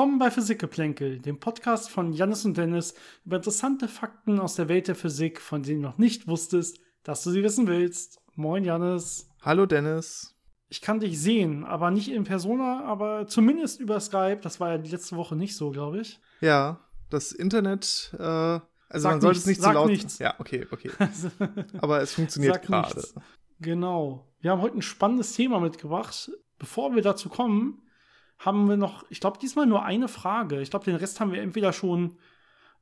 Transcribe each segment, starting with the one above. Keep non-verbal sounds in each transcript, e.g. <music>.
Willkommen bei Physikgeplänkel, dem Podcast von Jannis und Dennis über interessante Fakten aus der Welt der Physik, von denen du noch nicht wusstest, dass du sie wissen willst. Moin, Jannis. Hallo, Dennis. Ich kann dich sehen, aber nicht in Persona, aber zumindest über Skype. Das war ja die letzte Woche nicht so, glaube ich. Ja, das Internet, äh, also Sag man sollte nichts, es nicht sag zu laut. nichts. Ja, okay, okay. <laughs> Aber es funktioniert gerade. Genau. Wir haben heute ein spannendes Thema mitgebracht. Bevor wir dazu kommen, haben wir noch, ich glaube, diesmal nur eine Frage. Ich glaube, den Rest haben wir entweder schon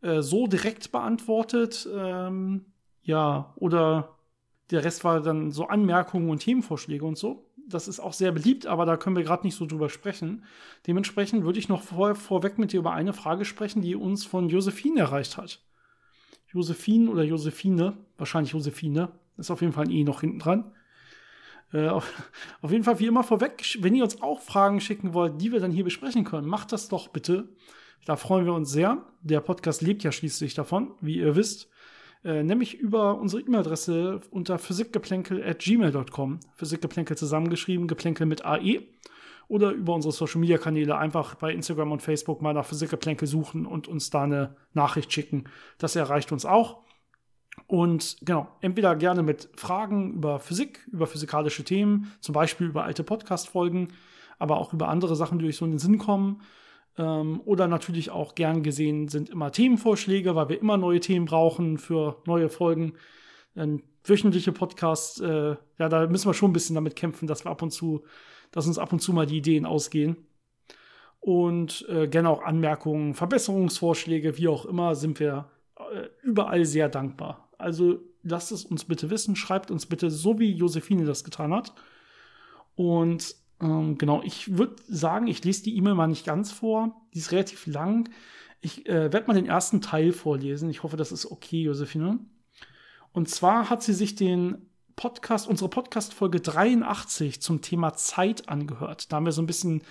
äh, so direkt beantwortet, ähm, ja, oder der Rest war dann so Anmerkungen und Themenvorschläge und so. Das ist auch sehr beliebt, aber da können wir gerade nicht so drüber sprechen. Dementsprechend würde ich noch vor, vorweg mit dir über eine Frage sprechen, die uns von Josephine erreicht hat. Josephine oder Josephine, wahrscheinlich Josephine, ist auf jeden Fall ein E noch hinten dran. Äh, <laughs> auf, jeden Fall wie immer vorweg, wenn ihr uns auch Fragen schicken wollt, die wir dann hier besprechen können, macht das doch bitte. Da freuen wir uns sehr. Der Podcast lebt ja schließlich davon, wie ihr wisst. Äh, nämlich über unsere E-Mail-Adresse unter physikgeplänkel.gmail.com. Physikgeplänkel zusammengeschrieben, Geplänkel mit AE. Oder über unsere Social-Media-Kanäle einfach bei Instagram und Facebook mal nach Physikgeplänkel suchen und uns da eine Nachricht schicken. Das erreicht uns auch. Und genau, entweder gerne mit Fragen über Physik, über physikalische Themen, zum Beispiel über alte Podcast-Folgen, aber auch über andere Sachen, die euch so in den Sinn kommen. Ähm, oder natürlich auch gern gesehen sind immer Themenvorschläge, weil wir immer neue Themen brauchen für neue Folgen. Ein wöchentliche Podcasts, äh, ja, da müssen wir schon ein bisschen damit kämpfen, dass wir ab und zu, dass uns ab und zu mal die Ideen ausgehen. Und äh, gerne auch Anmerkungen, Verbesserungsvorschläge, wie auch immer, sind wir äh, überall sehr dankbar. Also lasst es uns bitte wissen, schreibt uns bitte, so wie Josephine das getan hat. Und ähm, genau, ich würde sagen, ich lese die E-Mail mal nicht ganz vor. Die ist relativ lang. Ich äh, werde mal den ersten Teil vorlesen. Ich hoffe, das ist okay, Josephine. Und zwar hat sie sich den Podcast, unsere Podcast-Folge 83 zum Thema Zeit angehört. Da haben wir so ein bisschen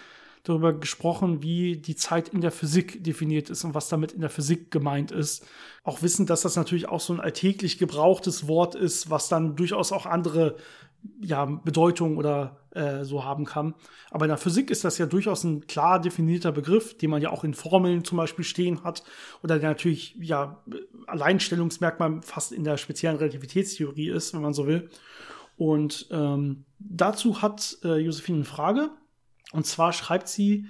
darüber gesprochen, wie die Zeit in der Physik definiert ist und was damit in der Physik gemeint ist. Auch wissen, dass das natürlich auch so ein alltäglich gebrauchtes Wort ist, was dann durchaus auch andere ja, Bedeutungen oder äh, so haben kann. Aber in der Physik ist das ja durchaus ein klar definierter Begriff, den man ja auch in Formeln zum Beispiel stehen hat oder der natürlich ja Alleinstellungsmerkmal fast in der speziellen Relativitätstheorie ist, wenn man so will. Und ähm, dazu hat äh, Josephine eine Frage. Und zwar schreibt sie,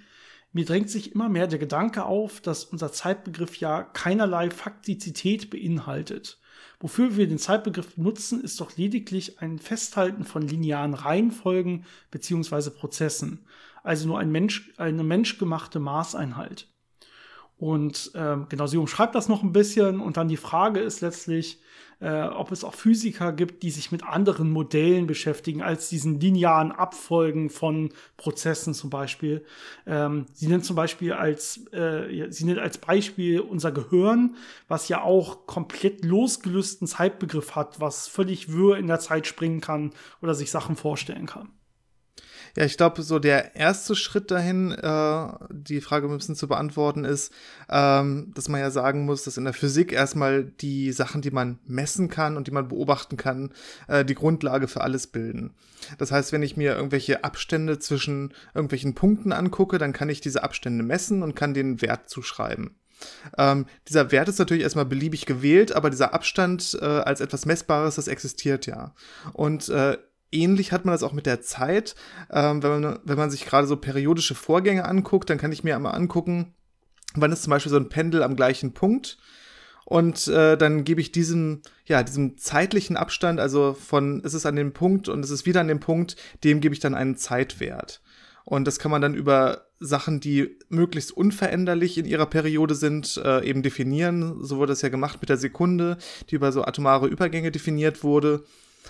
mir drängt sich immer mehr der Gedanke auf, dass unser Zeitbegriff ja keinerlei Faktizität beinhaltet. Wofür wir den Zeitbegriff nutzen, ist doch lediglich ein Festhalten von linearen Reihenfolgen beziehungsweise Prozessen. Also nur ein Mensch, eine menschgemachte Maßeinheit. Und ähm, genau, sie umschreibt das noch ein bisschen und dann die Frage ist letztlich, äh, ob es auch Physiker gibt, die sich mit anderen Modellen beschäftigen als diesen linearen Abfolgen von Prozessen zum Beispiel. Ähm, sie nennt zum Beispiel als äh, sie nennt als Beispiel unser Gehirn, was ja auch komplett losgelösten Zeitbegriff hat, was völlig wirr in der Zeit springen kann oder sich Sachen vorstellen kann. Ja, ich glaube, so der erste Schritt dahin, äh, die Frage ein bisschen zu beantworten, ist, ähm, dass man ja sagen muss, dass in der Physik erstmal die Sachen, die man messen kann und die man beobachten kann, äh, die Grundlage für alles bilden. Das heißt, wenn ich mir irgendwelche Abstände zwischen irgendwelchen Punkten angucke, dann kann ich diese Abstände messen und kann den Wert zuschreiben. Ähm, dieser Wert ist natürlich erstmal beliebig gewählt, aber dieser Abstand äh, als etwas Messbares, das existiert ja. Und äh, ähnlich hat man das auch mit der Zeit. Ähm, wenn, man, wenn man sich gerade so periodische Vorgänge anguckt, dann kann ich mir einmal angucken, wann ist zum Beispiel so ein Pendel am gleichen Punkt. Und äh, dann gebe ich diesem, ja, diesem zeitlichen Abstand, also von es ist an dem Punkt und es ist wieder an dem Punkt, dem gebe ich dann einen Zeitwert. Und das kann man dann über Sachen, die möglichst unveränderlich in ihrer Periode sind, äh, eben definieren. So wurde das ja gemacht mit der Sekunde, die über so atomare Übergänge definiert wurde.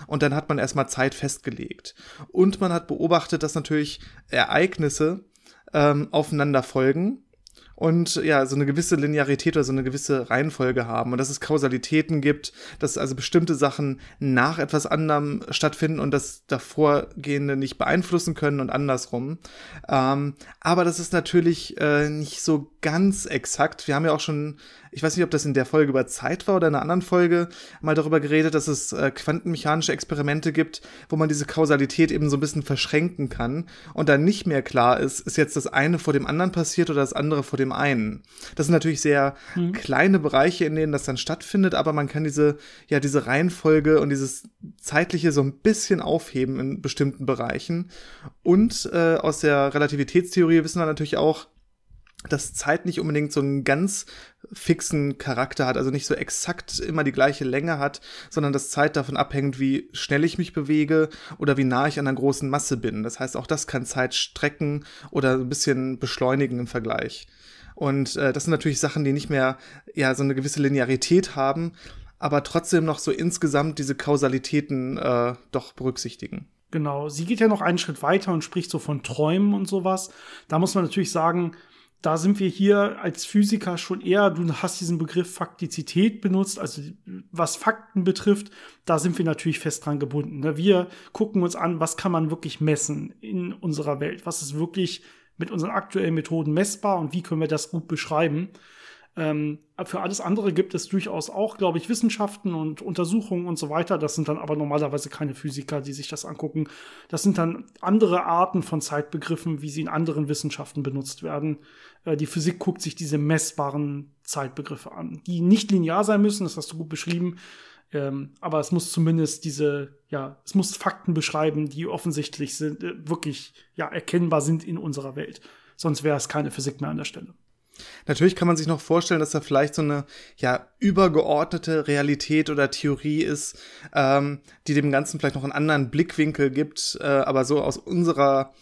Und dann hat man erstmal Zeit festgelegt. Und man hat beobachtet, dass natürlich Ereignisse ähm, aufeinander folgen und ja, so eine gewisse Linearität oder so eine gewisse Reihenfolge haben und dass es Kausalitäten gibt, dass also bestimmte Sachen nach etwas anderem stattfinden und das davorgehende nicht beeinflussen können und andersrum. Ähm, aber das ist natürlich äh, nicht so ganz exakt. Wir haben ja auch schon ich weiß nicht, ob das in der Folge über Zeit war oder in einer anderen Folge, mal darüber geredet, dass es äh, quantenmechanische Experimente gibt, wo man diese Kausalität eben so ein bisschen verschränken kann und dann nicht mehr klar ist, ist jetzt das eine vor dem anderen passiert oder das andere vor dem einen. Das sind natürlich sehr mhm. kleine Bereiche, in denen das dann stattfindet, aber man kann diese, ja, diese Reihenfolge und dieses zeitliche so ein bisschen aufheben in bestimmten Bereichen. Und äh, aus der Relativitätstheorie wissen wir natürlich auch, dass Zeit nicht unbedingt so einen ganz fixen Charakter hat, also nicht so exakt immer die gleiche Länge hat, sondern dass Zeit davon abhängt, wie schnell ich mich bewege oder wie nah ich an einer großen Masse bin. Das heißt, auch das kann Zeit strecken oder ein bisschen beschleunigen im Vergleich. Und äh, das sind natürlich Sachen, die nicht mehr ja so eine gewisse Linearität haben, aber trotzdem noch so insgesamt diese Kausalitäten äh, doch berücksichtigen. Genau, sie geht ja noch einen Schritt weiter und spricht so von Träumen und sowas. Da muss man natürlich sagen, da sind wir hier als Physiker schon eher, du hast diesen Begriff Faktizität benutzt, also was Fakten betrifft, da sind wir natürlich fest dran gebunden. Ne? Wir gucken uns an, was kann man wirklich messen in unserer Welt, was ist wirklich mit unseren aktuellen Methoden messbar und wie können wir das gut beschreiben. Ähm, für alles andere gibt es durchaus auch, glaube ich, Wissenschaften und Untersuchungen und so weiter. Das sind dann aber normalerweise keine Physiker, die sich das angucken. Das sind dann andere Arten von Zeitbegriffen, wie sie in anderen Wissenschaften benutzt werden. Äh, die Physik guckt sich diese messbaren Zeitbegriffe an, die nicht linear sein müssen, das hast du gut beschrieben. Ähm, aber es muss zumindest diese, ja, es muss Fakten beschreiben, die offensichtlich sind, äh, wirklich, ja, erkennbar sind in unserer Welt. Sonst wäre es keine Physik mehr an der Stelle. Natürlich kann man sich noch vorstellen, dass da vielleicht so eine ja übergeordnete Realität oder Theorie ist, ähm, die dem Ganzen vielleicht noch einen anderen Blickwinkel gibt, äh, aber so aus unserer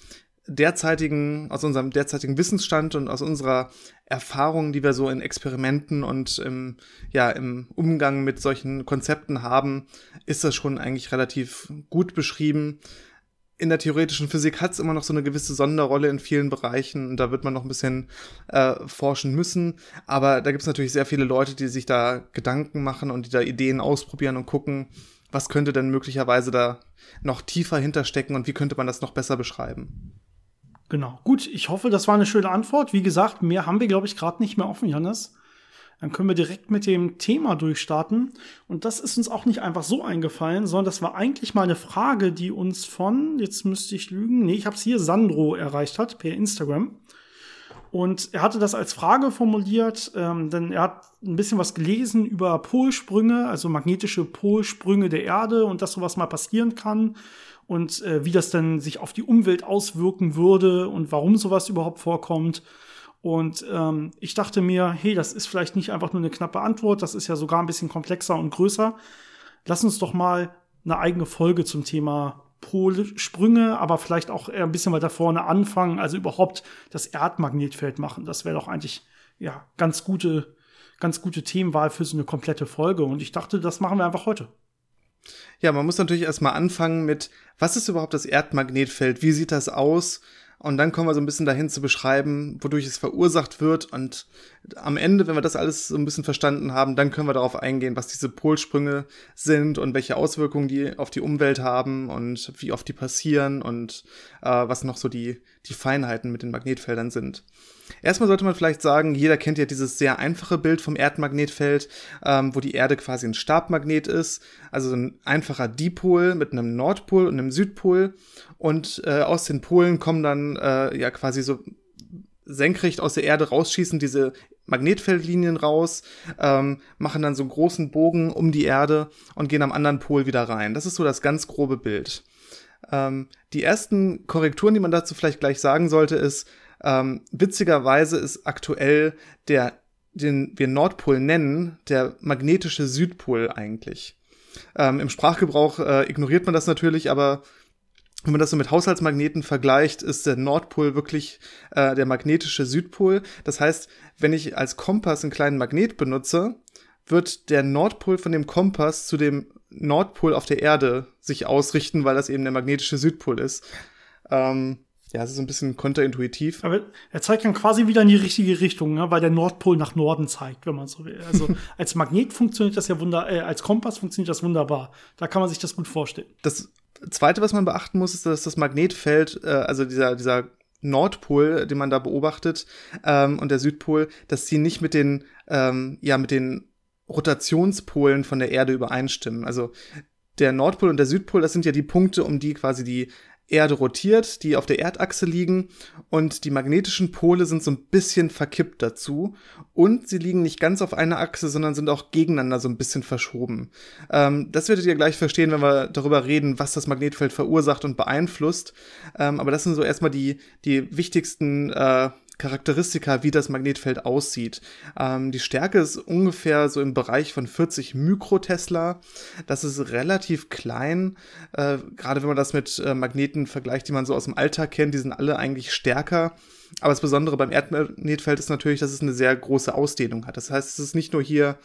derzeitigen, aus unserem derzeitigen Wissensstand und aus unserer Erfahrung, die wir so in Experimenten und im, ja, im Umgang mit solchen Konzepten haben, ist das schon eigentlich relativ gut beschrieben in der theoretischen Physik hat es immer noch so eine gewisse Sonderrolle in vielen Bereichen und da wird man noch ein bisschen äh, forschen müssen. Aber da gibt es natürlich sehr viele Leute, die sich da Gedanken machen und die da Ideen ausprobieren und gucken, was könnte denn möglicherweise da noch tiefer hinterstecken und wie könnte man das noch besser beschreiben. Genau. Gut, ich hoffe, das war eine schöne Antwort. Wie gesagt, mehr haben wir, glaube ich, gerade nicht mehr offen, Johannes. Dann können wir direkt mit dem Thema durchstarten. Und das ist uns auch nicht einfach so eingefallen, sondern das war eigentlich mal eine Frage, die uns von, jetzt müsste ich lügen, nee, ich habe es hier, Sandro erreicht hat per Instagram. Und er hatte das als Frage formuliert, ähm, denn er hat ein bisschen was gelesen über Polsprünge, also magnetische Polsprünge der Erde und dass sowas mal passieren kann und äh, wie das dann sich auf die Umwelt auswirken würde und warum sowas überhaupt vorkommt. Und ähm, ich dachte mir, hey, das ist vielleicht nicht einfach nur eine knappe Antwort, das ist ja sogar ein bisschen komplexer und größer. Lass uns doch mal eine eigene Folge zum Thema Polsprünge, aber vielleicht auch ein bisschen weiter vorne anfangen, also überhaupt das Erdmagnetfeld machen. Das wäre doch eigentlich ja ganz gute, ganz gute Themenwahl für so eine komplette Folge. Und ich dachte, das machen wir einfach heute. Ja, man muss natürlich erstmal anfangen mit, was ist überhaupt das Erdmagnetfeld? Wie sieht das aus? Und dann kommen wir so ein bisschen dahin zu beschreiben, wodurch es verursacht wird. Und am Ende, wenn wir das alles so ein bisschen verstanden haben, dann können wir darauf eingehen, was diese Polsprünge sind und welche Auswirkungen die auf die Umwelt haben und wie oft die passieren und äh, was noch so die, die Feinheiten mit den Magnetfeldern sind. Erstmal sollte man vielleicht sagen, jeder kennt ja dieses sehr einfache Bild vom Erdmagnetfeld, ähm, wo die Erde quasi ein Stabmagnet ist, also ein einfacher Dipol mit einem Nordpol und einem Südpol. Und äh, aus den Polen kommen dann äh, ja quasi so senkrecht aus der Erde rausschießen diese Magnetfeldlinien raus, ähm, machen dann so einen großen Bogen um die Erde und gehen am anderen Pol wieder rein. Das ist so das ganz grobe Bild. Ähm, die ersten Korrekturen, die man dazu vielleicht gleich sagen sollte, ist, ähm, witzigerweise ist aktuell der, den wir Nordpol nennen, der magnetische Südpol eigentlich. Ähm, Im Sprachgebrauch äh, ignoriert man das natürlich, aber wenn man das so mit Haushaltsmagneten vergleicht, ist der Nordpol wirklich äh, der magnetische Südpol. Das heißt, wenn ich als Kompass einen kleinen Magnet benutze, wird der Nordpol von dem Kompass zu dem Nordpol auf der Erde sich ausrichten, weil das eben der magnetische Südpol ist. Ähm, ja, es ist so ein bisschen konterintuitiv. Aber er zeigt dann quasi wieder in die richtige Richtung, ne? weil der Nordpol nach Norden zeigt, wenn man so will. Also <laughs> als Magnet funktioniert das ja wunder, äh, als Kompass funktioniert das wunderbar. Da kann man sich das gut vorstellen. Das Zweite, was man beachten muss, ist, dass das Magnetfeld, äh, also dieser, dieser Nordpol, den man da beobachtet, ähm, und der Südpol, dass sie nicht mit den, ähm, ja, mit den Rotationspolen von der Erde übereinstimmen. Also der Nordpol und der Südpol, das sind ja die Punkte, um die quasi die Erde rotiert, die auf der Erdachse liegen und die magnetischen Pole sind so ein bisschen verkippt dazu und sie liegen nicht ganz auf einer Achse, sondern sind auch gegeneinander so ein bisschen verschoben. Ähm, das werdet ihr gleich verstehen, wenn wir darüber reden, was das Magnetfeld verursacht und beeinflusst. Ähm, aber das sind so erstmal die, die wichtigsten äh, Charakteristika, wie das Magnetfeld aussieht. Ähm, die Stärke ist ungefähr so im Bereich von 40 Mikrotesla. Das ist relativ klein, äh, gerade wenn man das mit äh, Magneten vergleicht, die man so aus dem Alltag kennt. Die sind alle eigentlich stärker. Aber das Besondere beim Erdmagnetfeld ist natürlich, dass es eine sehr große Ausdehnung hat. Das heißt, es ist nicht nur hier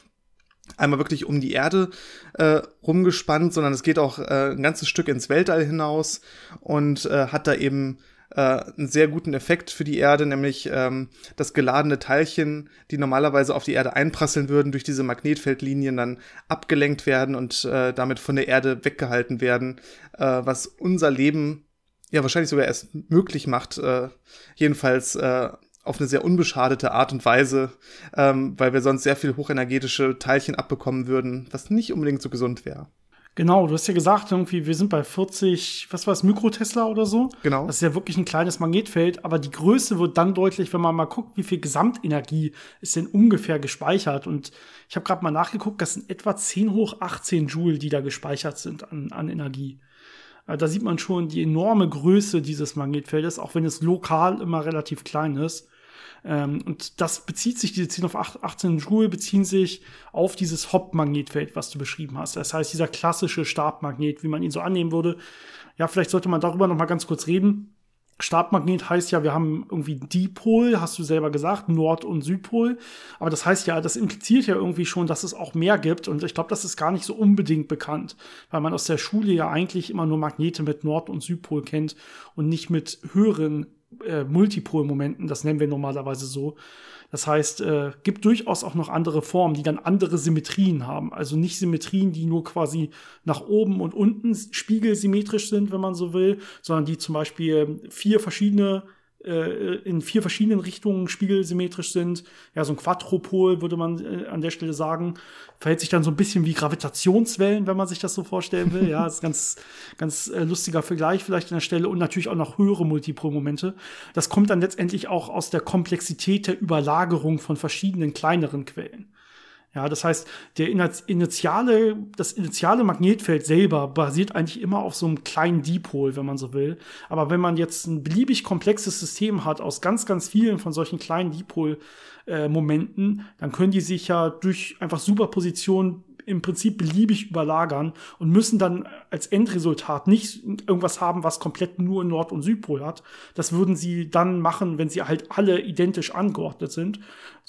einmal wirklich um die Erde äh, rumgespannt, sondern es geht auch äh, ein ganzes Stück ins Weltall hinaus und äh, hat da eben äh, einen sehr guten Effekt für die Erde, nämlich ähm, dass geladene Teilchen, die normalerweise auf die Erde einprasseln würden, durch diese Magnetfeldlinien dann abgelenkt werden und äh, damit von der Erde weggehalten werden, äh, was unser Leben ja wahrscheinlich sogar erst möglich macht, äh, jedenfalls äh, auf eine sehr unbeschadete Art und Weise, ähm, weil wir sonst sehr viel hochenergetische Teilchen abbekommen würden, was nicht unbedingt so gesund wäre. Genau, du hast ja gesagt, irgendwie, wir sind bei 40, was war es, Mikrotesla oder so. Genau. Das ist ja wirklich ein kleines Magnetfeld, aber die Größe wird dann deutlich, wenn man mal guckt, wie viel Gesamtenergie ist denn ungefähr gespeichert. Und ich habe gerade mal nachgeguckt, das sind etwa 10 hoch 18 Joule, die da gespeichert sind an, an Energie. Äh, da sieht man schon die enorme Größe dieses Magnetfeldes, auch wenn es lokal immer relativ klein ist. Ähm, und das bezieht sich, diese 10 auf 18 Joule beziehen sich auf dieses Hop-Magnetfeld, was du beschrieben hast. Das heißt, dieser klassische Stabmagnet, wie man ihn so annehmen würde. Ja, vielleicht sollte man darüber noch mal ganz kurz reden. Stabmagnet heißt ja, wir haben irgendwie Dipol, hast du selber gesagt, Nord- und Südpol. Aber das heißt ja, das impliziert ja irgendwie schon, dass es auch mehr gibt. Und ich glaube, das ist gar nicht so unbedingt bekannt, weil man aus der Schule ja eigentlich immer nur Magnete mit Nord- und Südpol kennt und nicht mit höheren äh, Multipol-Momenten, das nennen wir normalerweise so. Das heißt, äh, gibt durchaus auch noch andere Formen, die dann andere Symmetrien haben. Also nicht Symmetrien, die nur quasi nach oben und unten spiegelsymmetrisch sind, wenn man so will, sondern die zum Beispiel vier verschiedene äh, in vier verschiedenen Richtungen spiegelsymmetrisch sind. Ja, so ein Quadropol würde man äh, an der Stelle sagen. Verhält sich dann so ein bisschen wie Gravitationswellen, wenn man sich das so vorstellen will. Ja, ist ganz, <laughs> ganz äh, lustiger Vergleich vielleicht an der Stelle und natürlich auch noch höhere Multipolmomente. Das kommt dann letztendlich auch aus der Komplexität der Überlagerung von verschiedenen kleineren Quellen. Ja, das heißt, der initiale, das initiale Magnetfeld selber basiert eigentlich immer auf so einem kleinen Dipol, wenn man so will. Aber wenn man jetzt ein beliebig komplexes System hat aus ganz, ganz vielen von solchen kleinen Dipol-Momenten, äh, dann können die sich ja durch einfach Superposition im Prinzip beliebig überlagern und müssen dann als Endresultat nicht irgendwas haben, was komplett nur Nord- und Südpol hat. Das würden sie dann machen, wenn sie halt alle identisch angeordnet sind,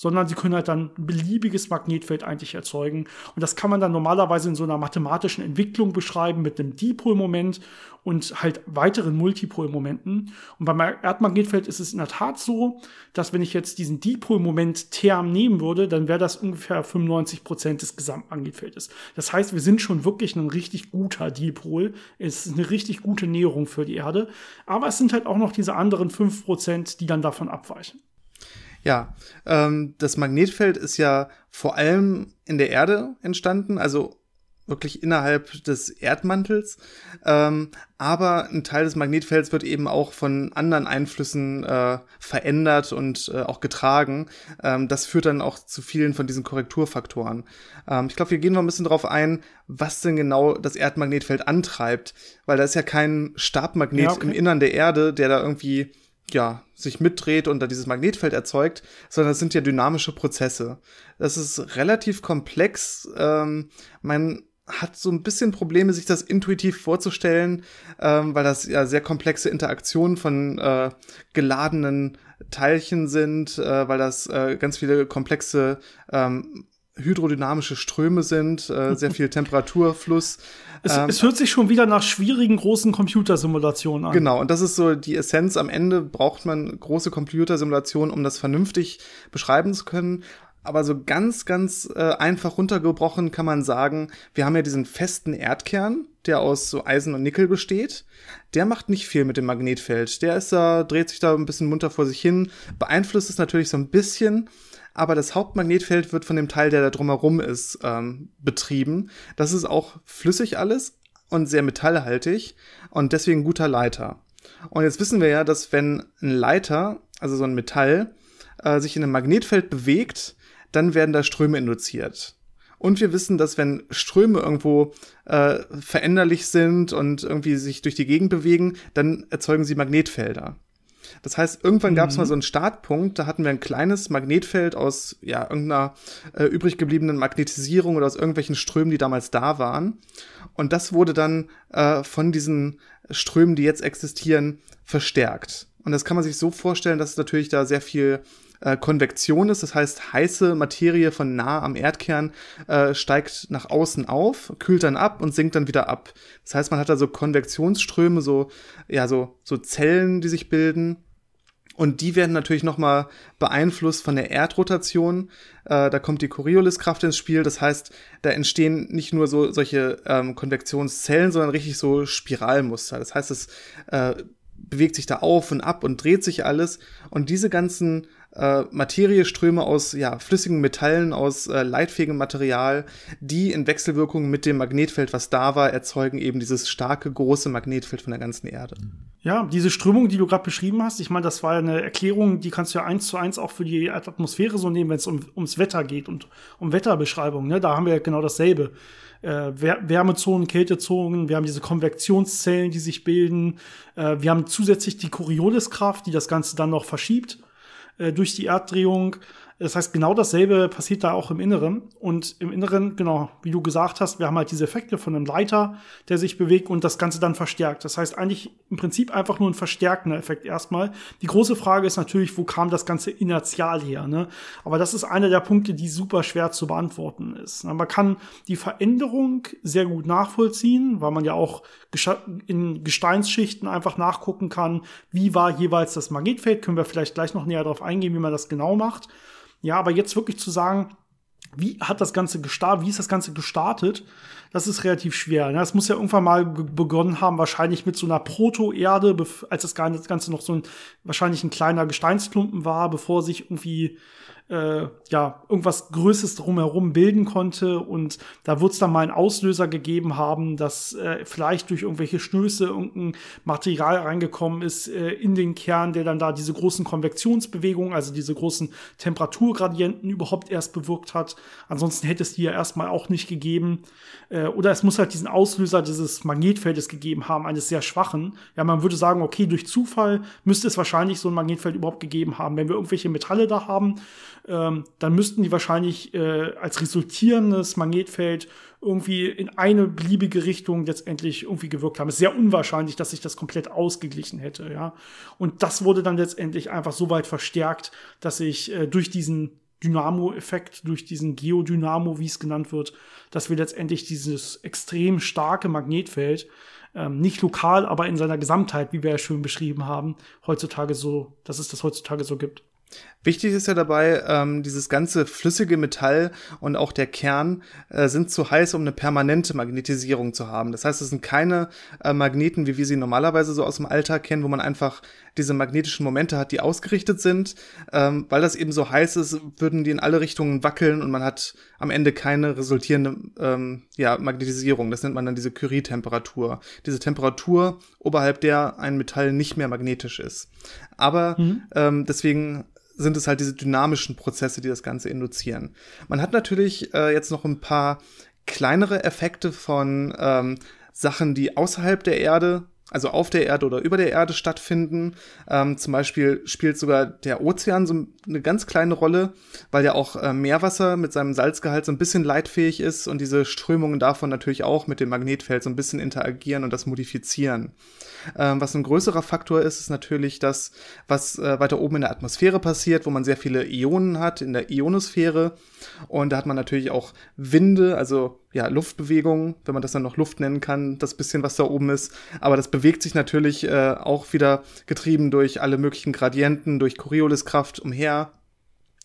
sondern sie können halt dann ein beliebiges Magnetfeld eigentlich erzeugen. Und das kann man dann normalerweise in so einer mathematischen Entwicklung beschreiben mit einem Dipolmoment und halt weiteren Multipolmomenten. Und beim Erdmagnetfeld ist es in der Tat so, dass wenn ich jetzt diesen Dipolmoment Term nehmen würde, dann wäre das ungefähr 95 Prozent des Gesamtmagnetfeldes. Das heißt, wir sind schon wirklich ein richtig guter Dipol. Es ist eine richtig gute Näherung für die Erde. Aber es sind halt auch noch diese anderen 5 Prozent, die dann davon abweichen. Ja, ähm, das Magnetfeld ist ja vor allem in der Erde entstanden, also wirklich innerhalb des Erdmantels. Ähm, aber ein Teil des Magnetfelds wird eben auch von anderen Einflüssen äh, verändert und äh, auch getragen. Ähm, das führt dann auch zu vielen von diesen Korrekturfaktoren. Ähm, ich glaube, wir gehen mal ein bisschen darauf ein, was denn genau das Erdmagnetfeld antreibt, weil da ist ja kein Stabmagnet ja, okay. im Innern der Erde, der da irgendwie ja, sich mitdreht und da dieses Magnetfeld erzeugt, sondern es sind ja dynamische Prozesse. Das ist relativ komplex. Ähm, man hat so ein bisschen Probleme, sich das intuitiv vorzustellen, ähm, weil das ja sehr komplexe Interaktionen von äh, geladenen Teilchen sind, äh, weil das äh, ganz viele komplexe ähm, hydrodynamische Ströme sind, äh, sehr viel <laughs> Temperaturfluss. Es, ähm, es hört sich schon wieder nach schwierigen großen Computersimulationen an. Genau, und das ist so die Essenz. Am Ende braucht man große Computersimulationen, um das vernünftig beschreiben zu können. Aber so ganz, ganz äh, einfach runtergebrochen kann man sagen, wir haben ja diesen festen Erdkern, der aus so Eisen und Nickel besteht. Der macht nicht viel mit dem Magnetfeld. Der ist da, dreht sich da ein bisschen munter vor sich hin, beeinflusst es natürlich so ein bisschen, aber das Hauptmagnetfeld wird von dem Teil, der da drumherum ist, ähm, betrieben. Das ist auch flüssig alles und sehr metallhaltig und deswegen guter Leiter. Und jetzt wissen wir ja, dass wenn ein Leiter, also so ein Metall, äh, sich in einem Magnetfeld bewegt, dann werden da Ströme induziert. Und wir wissen, dass wenn Ströme irgendwo äh, veränderlich sind und irgendwie sich durch die Gegend bewegen, dann erzeugen sie Magnetfelder. Das heißt, irgendwann mhm. gab es mal so einen Startpunkt, da hatten wir ein kleines Magnetfeld aus ja, irgendeiner äh, übrig gebliebenen Magnetisierung oder aus irgendwelchen Strömen, die damals da waren. Und das wurde dann äh, von diesen Strömen, die jetzt existieren, verstärkt. Und das kann man sich so vorstellen, dass natürlich da sehr viel äh, Konvektion ist. Das heißt, heiße Materie von nah am Erdkern äh, steigt nach außen auf, kühlt dann ab und sinkt dann wieder ab. Das heißt, man hat da so Konvektionsströme, so, ja, so, so Zellen, die sich bilden. Und die werden natürlich nochmal beeinflusst von der Erdrotation. Äh, da kommt die Corioliskraft ins Spiel. Das heißt, da entstehen nicht nur so solche ähm, Konvektionszellen, sondern richtig so Spiralmuster. Das heißt, es äh, bewegt sich da auf und ab und dreht sich alles. Und diese ganzen äh, Materieströme aus ja, flüssigen Metallen, aus äh, leitfähigem Material, die in Wechselwirkung mit dem Magnetfeld, was da war, erzeugen eben dieses starke, große Magnetfeld von der ganzen Erde. Ja, diese Strömung, die du gerade beschrieben hast, ich meine, das war eine Erklärung, die kannst du ja eins zu eins auch für die Atmosphäre so nehmen, wenn es um, ums Wetter geht und um Wetterbeschreibung. Ne? Da haben wir ja genau dasselbe. Äh, Wärmezonen, Kältezonen, wir haben diese Konvektionszellen, die sich bilden. Äh, wir haben zusätzlich die Corioliskraft, die das Ganze dann noch verschiebt äh, durch die Erddrehung. Das heißt, genau dasselbe passiert da auch im Inneren. Und im Inneren, genau, wie du gesagt hast, wir haben halt diese Effekte von einem Leiter, der sich bewegt und das Ganze dann verstärkt. Das heißt eigentlich im Prinzip einfach nur ein verstärkender Effekt erstmal. Die große Frage ist natürlich, wo kam das Ganze inertial her? Ne? Aber das ist einer der Punkte, die super schwer zu beantworten ist. Man kann die Veränderung sehr gut nachvollziehen, weil man ja auch in Gesteinsschichten einfach nachgucken kann, wie war jeweils das Magnetfeld. Können wir vielleicht gleich noch näher darauf eingehen, wie man das genau macht. Ja, aber jetzt wirklich zu sagen, wie hat das Ganze gestartet, wie ist das Ganze gestartet, das ist relativ schwer. Ne? Das muss ja irgendwann mal begonnen haben, wahrscheinlich mit so einer Proto-Erde, als das Ganze noch so ein, wahrscheinlich ein kleiner Gesteinsklumpen war, bevor sich irgendwie äh, ja, irgendwas Größeres drumherum bilden konnte. Und da wird es dann mal einen Auslöser gegeben haben, dass äh, vielleicht durch irgendwelche Stöße irgendein Material reingekommen ist äh, in den Kern, der dann da diese großen Konvektionsbewegungen, also diese großen Temperaturgradienten überhaupt erst bewirkt hat. Ansonsten hätte es die ja erstmal auch nicht gegeben. Äh, oder es muss halt diesen Auslöser dieses Magnetfeldes gegeben haben, eines sehr schwachen. Ja, man würde sagen, okay, durch Zufall müsste es wahrscheinlich so ein Magnetfeld überhaupt gegeben haben. Wenn wir irgendwelche Metalle da haben, ähm, dann müssten die wahrscheinlich äh, als resultierendes Magnetfeld irgendwie in eine beliebige Richtung letztendlich irgendwie gewirkt haben. Es ist sehr unwahrscheinlich, dass sich das komplett ausgeglichen hätte, ja. Und das wurde dann letztendlich einfach so weit verstärkt, dass sich äh, durch diesen Dynamo-Effekt, durch diesen Geodynamo, wie es genannt wird, dass wir letztendlich dieses extrem starke Magnetfeld ähm, nicht lokal, aber in seiner Gesamtheit, wie wir ja schön beschrieben haben, heutzutage so, dass es das heutzutage so gibt. Wichtig ist ja dabei, ähm, dieses ganze flüssige Metall und auch der Kern äh, sind zu heiß, um eine permanente Magnetisierung zu haben. Das heißt, es sind keine äh, Magneten, wie wir sie normalerweise so aus dem Alltag kennen, wo man einfach diese magnetischen Momente hat, die ausgerichtet sind. Ähm, weil das eben so heiß ist, würden die in alle Richtungen wackeln und man hat am Ende keine resultierende ähm, ja, Magnetisierung. Das nennt man dann diese Curie-Temperatur. Diese Temperatur, oberhalb der ein Metall nicht mehr magnetisch ist. Aber mhm. ähm, deswegen sind es halt diese dynamischen Prozesse, die das Ganze induzieren. Man hat natürlich äh, jetzt noch ein paar kleinere Effekte von ähm, Sachen, die außerhalb der Erde also auf der Erde oder über der Erde stattfinden. Ähm, zum Beispiel spielt sogar der Ozean so eine ganz kleine Rolle, weil ja auch äh, Meerwasser mit seinem Salzgehalt so ein bisschen leitfähig ist und diese Strömungen davon natürlich auch mit dem Magnetfeld so ein bisschen interagieren und das modifizieren. Ähm, was ein größerer Faktor ist, ist natürlich das, was äh, weiter oben in der Atmosphäre passiert, wo man sehr viele Ionen hat, in der Ionosphäre. Und da hat man natürlich auch Winde, also ja, Luftbewegungen, wenn man das dann noch Luft nennen kann, das bisschen, was da oben ist. Aber das bewegt sich natürlich äh, auch wieder getrieben durch alle möglichen Gradienten, durch Corioliskraft umher.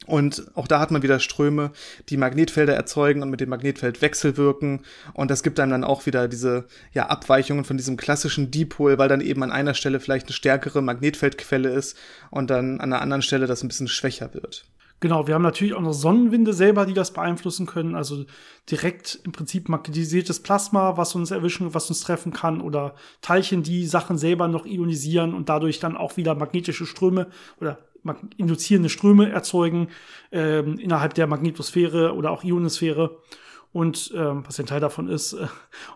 Und auch da hat man wieder Ströme, die Magnetfelder erzeugen und mit dem Magnetfeld wechselwirken. Und das gibt einem dann auch wieder diese ja, Abweichungen von diesem klassischen Dipol, weil dann eben an einer Stelle vielleicht eine stärkere Magnetfeldquelle ist und dann an einer anderen Stelle das ein bisschen schwächer wird. Genau, wir haben natürlich auch noch Sonnenwinde selber, die das beeinflussen können. Also direkt im Prinzip magnetisiertes Plasma, was uns erwischen, was uns treffen kann, oder Teilchen, die Sachen selber noch ionisieren und dadurch dann auch wieder magnetische Ströme oder induzierende Ströme erzeugen ähm, innerhalb der Magnetosphäre oder auch Ionosphäre und ähm, was ein Teil davon ist äh,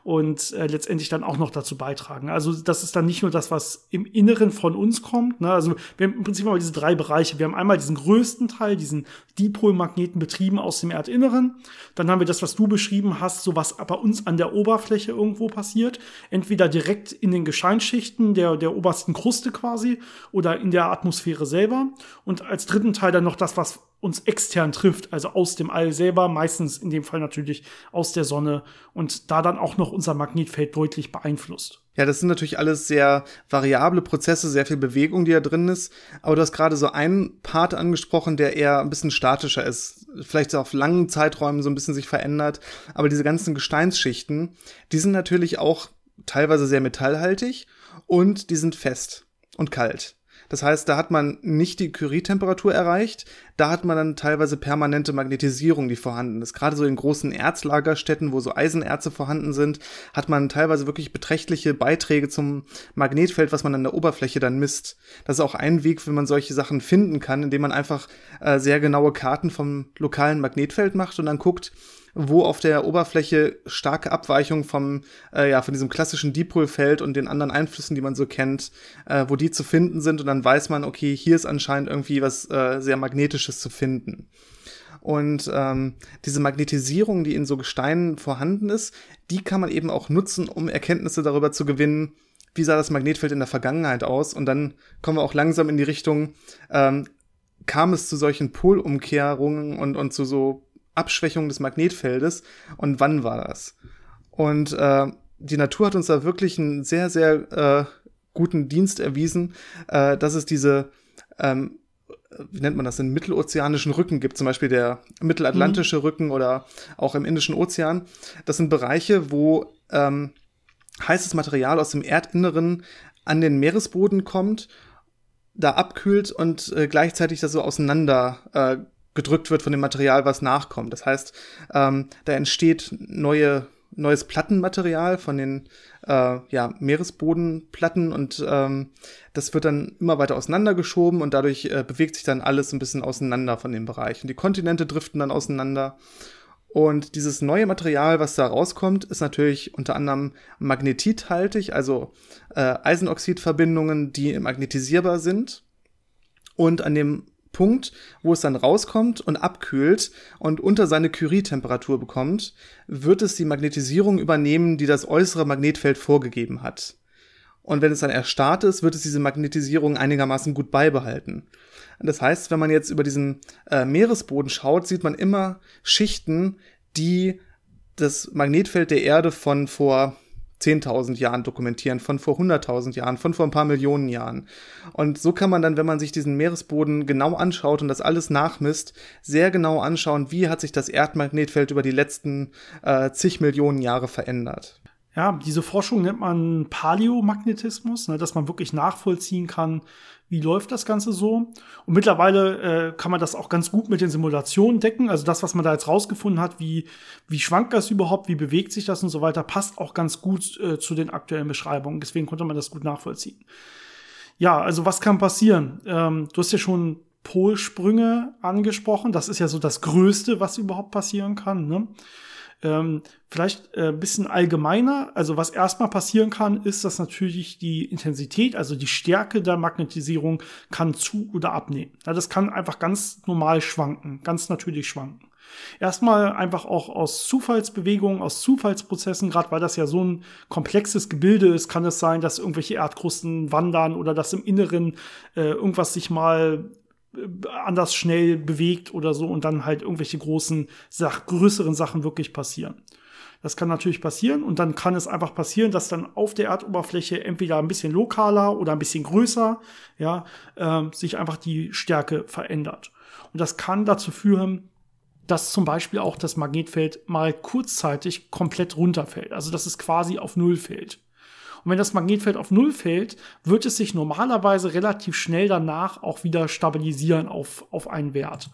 und äh, letztendlich dann auch noch dazu beitragen. Also das ist dann nicht nur das, was im Inneren von uns kommt. Ne? Also wir haben im Prinzip mal diese drei Bereiche. Wir haben einmal diesen größten Teil, diesen Dipolmagneten betrieben aus dem Erdinneren. Dann haben wir das, was du beschrieben hast, so was bei uns an der Oberfläche irgendwo passiert. Entweder direkt in den Gesteinsschichten der, der obersten Kruste quasi oder in der Atmosphäre selber. Und als dritten Teil dann noch das, was uns extern trifft, also aus dem All selber, meistens in dem Fall natürlich aus der Sonne und da dann auch noch unser Magnetfeld deutlich beeinflusst. Ja, das sind natürlich alles sehr variable Prozesse, sehr viel Bewegung, die da drin ist. Aber du hast gerade so einen Part angesprochen, der eher ein bisschen statischer ist. Vielleicht auf langen Zeiträumen so ein bisschen sich verändert. Aber diese ganzen Gesteinsschichten, die sind natürlich auch teilweise sehr metallhaltig und die sind fest und kalt. Das heißt, da hat man nicht die Curie-Temperatur erreicht, da hat man dann teilweise permanente Magnetisierung, die vorhanden ist. Gerade so in großen Erzlagerstätten, wo so Eisenerze vorhanden sind, hat man teilweise wirklich beträchtliche Beiträge zum Magnetfeld, was man an der Oberfläche dann misst. Das ist auch ein Weg, wenn man solche Sachen finden kann, indem man einfach äh, sehr genaue Karten vom lokalen Magnetfeld macht und dann guckt, wo auf der Oberfläche starke Abweichungen vom, äh, ja, von diesem klassischen Dipolfeld und den anderen Einflüssen, die man so kennt, äh, wo die zu finden sind und dann weiß man, okay, hier ist anscheinend irgendwie was äh, sehr Magnetisches zu finden. Und ähm, diese Magnetisierung, die in so Gesteinen vorhanden ist, die kann man eben auch nutzen, um Erkenntnisse darüber zu gewinnen, wie sah das Magnetfeld in der Vergangenheit aus. Und dann kommen wir auch langsam in die Richtung, ähm, kam es zu solchen Polumkehrungen und, und zu so Abschwächung des Magnetfeldes und wann war das? Und äh, die Natur hat uns da wirklich einen sehr, sehr äh, guten Dienst erwiesen, äh, dass es diese, ähm, wie nennt man das, in mittelozeanischen Rücken gibt, zum Beispiel der mittelatlantische mhm. Rücken oder auch im Indischen Ozean. Das sind Bereiche, wo ähm, heißes Material aus dem Erdinneren an den Meeresboden kommt, da abkühlt und äh, gleichzeitig das so auseinander äh, gedrückt wird von dem Material, was nachkommt. Das heißt, ähm, da entsteht neue, neues Plattenmaterial von den äh, ja, Meeresbodenplatten und ähm, das wird dann immer weiter auseinandergeschoben und dadurch äh, bewegt sich dann alles ein bisschen auseinander von dem Bereich. Und die Kontinente driften dann auseinander. Und dieses neue Material, was da rauskommt, ist natürlich unter anderem magnetithaltig, also äh, Eisenoxidverbindungen, die magnetisierbar sind. Und an dem Punkt, wo es dann rauskommt und abkühlt und unter seine Curie-Temperatur bekommt, wird es die Magnetisierung übernehmen, die das äußere Magnetfeld vorgegeben hat. Und wenn es dann erstarrt ist, wird es diese Magnetisierung einigermaßen gut beibehalten. Das heißt, wenn man jetzt über diesen äh, Meeresboden schaut, sieht man immer Schichten, die das Magnetfeld der Erde von vor 10.000 Jahren dokumentieren, von vor 100.000 Jahren, von vor ein paar Millionen Jahren. Und so kann man dann, wenn man sich diesen Meeresboden genau anschaut und das alles nachmisst, sehr genau anschauen, wie hat sich das Erdmagnetfeld über die letzten äh, zig Millionen Jahre verändert. Ja, diese Forschung nennt man Paläomagnetismus, ne, dass man wirklich nachvollziehen kann, wie läuft das Ganze so. Und mittlerweile äh, kann man das auch ganz gut mit den Simulationen decken. Also das, was man da jetzt rausgefunden hat, wie, wie schwankt das überhaupt, wie bewegt sich das und so weiter, passt auch ganz gut äh, zu den aktuellen Beschreibungen. Deswegen konnte man das gut nachvollziehen. Ja, also was kann passieren? Ähm, du hast ja schon Polsprünge angesprochen. Das ist ja so das Größte, was überhaupt passieren kann. Ne? Ähm, vielleicht äh, bisschen allgemeiner. Also was erstmal passieren kann, ist, dass natürlich die Intensität, also die Stärke der Magnetisierung kann zu oder abnehmen. Ja, das kann einfach ganz normal schwanken, ganz natürlich schwanken. Erstmal einfach auch aus Zufallsbewegungen, aus Zufallsprozessen, gerade weil das ja so ein komplexes Gebilde ist, kann es sein, dass irgendwelche Erdkrusten wandern oder dass im Inneren äh, irgendwas sich mal anders schnell bewegt oder so und dann halt irgendwelche großen, Sach größeren Sachen wirklich passieren. Das kann natürlich passieren und dann kann es einfach passieren, dass dann auf der Erdoberfläche entweder ein bisschen lokaler oder ein bisschen größer, ja, äh, sich einfach die Stärke verändert. Und das kann dazu führen, dass zum Beispiel auch das Magnetfeld mal kurzzeitig komplett runterfällt. Also dass es quasi auf Null fällt. Und wenn das Magnetfeld auf Null fällt, wird es sich normalerweise relativ schnell danach auch wieder stabilisieren auf, auf einen Wert.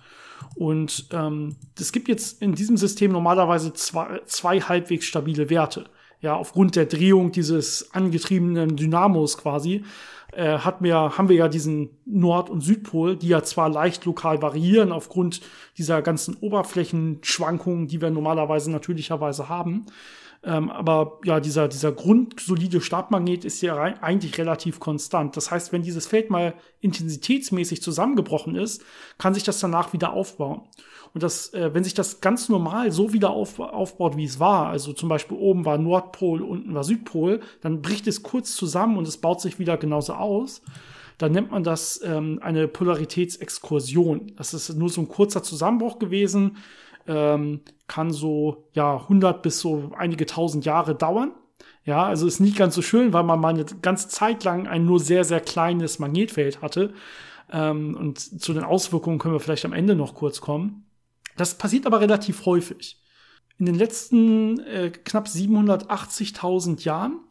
Und ähm, es gibt jetzt in diesem System normalerweise zwei, zwei halbwegs stabile Werte. Ja, aufgrund der Drehung dieses angetriebenen Dynamos quasi äh, hat mir, haben wir ja diesen Nord- und Südpol, die ja zwar leicht lokal variieren aufgrund dieser ganzen Oberflächenschwankungen, die wir normalerweise natürlicherweise haben. Ähm, aber ja, dieser, dieser grundsolide Startmagnet ist ja eigentlich relativ konstant. Das heißt, wenn dieses Feld mal intensitätsmäßig zusammengebrochen ist, kann sich das danach wieder aufbauen. Und das, äh, wenn sich das ganz normal so wieder auf, aufbaut, wie es war, also zum Beispiel oben war Nordpol, unten war Südpol, dann bricht es kurz zusammen und es baut sich wieder genauso aus. Dann nennt man das ähm, eine Polaritätsexkursion. Das ist nur so ein kurzer Zusammenbruch gewesen ähm, kann so ja 100 bis so einige tausend Jahre dauern. Ja, also ist nicht ganz so schön, weil man mal eine ganze Zeit lang ein nur sehr, sehr kleines Magnetfeld hatte. Ähm, und zu den Auswirkungen können wir vielleicht am Ende noch kurz kommen. Das passiert aber relativ häufig. In den letzten äh, knapp 780.000 Jahren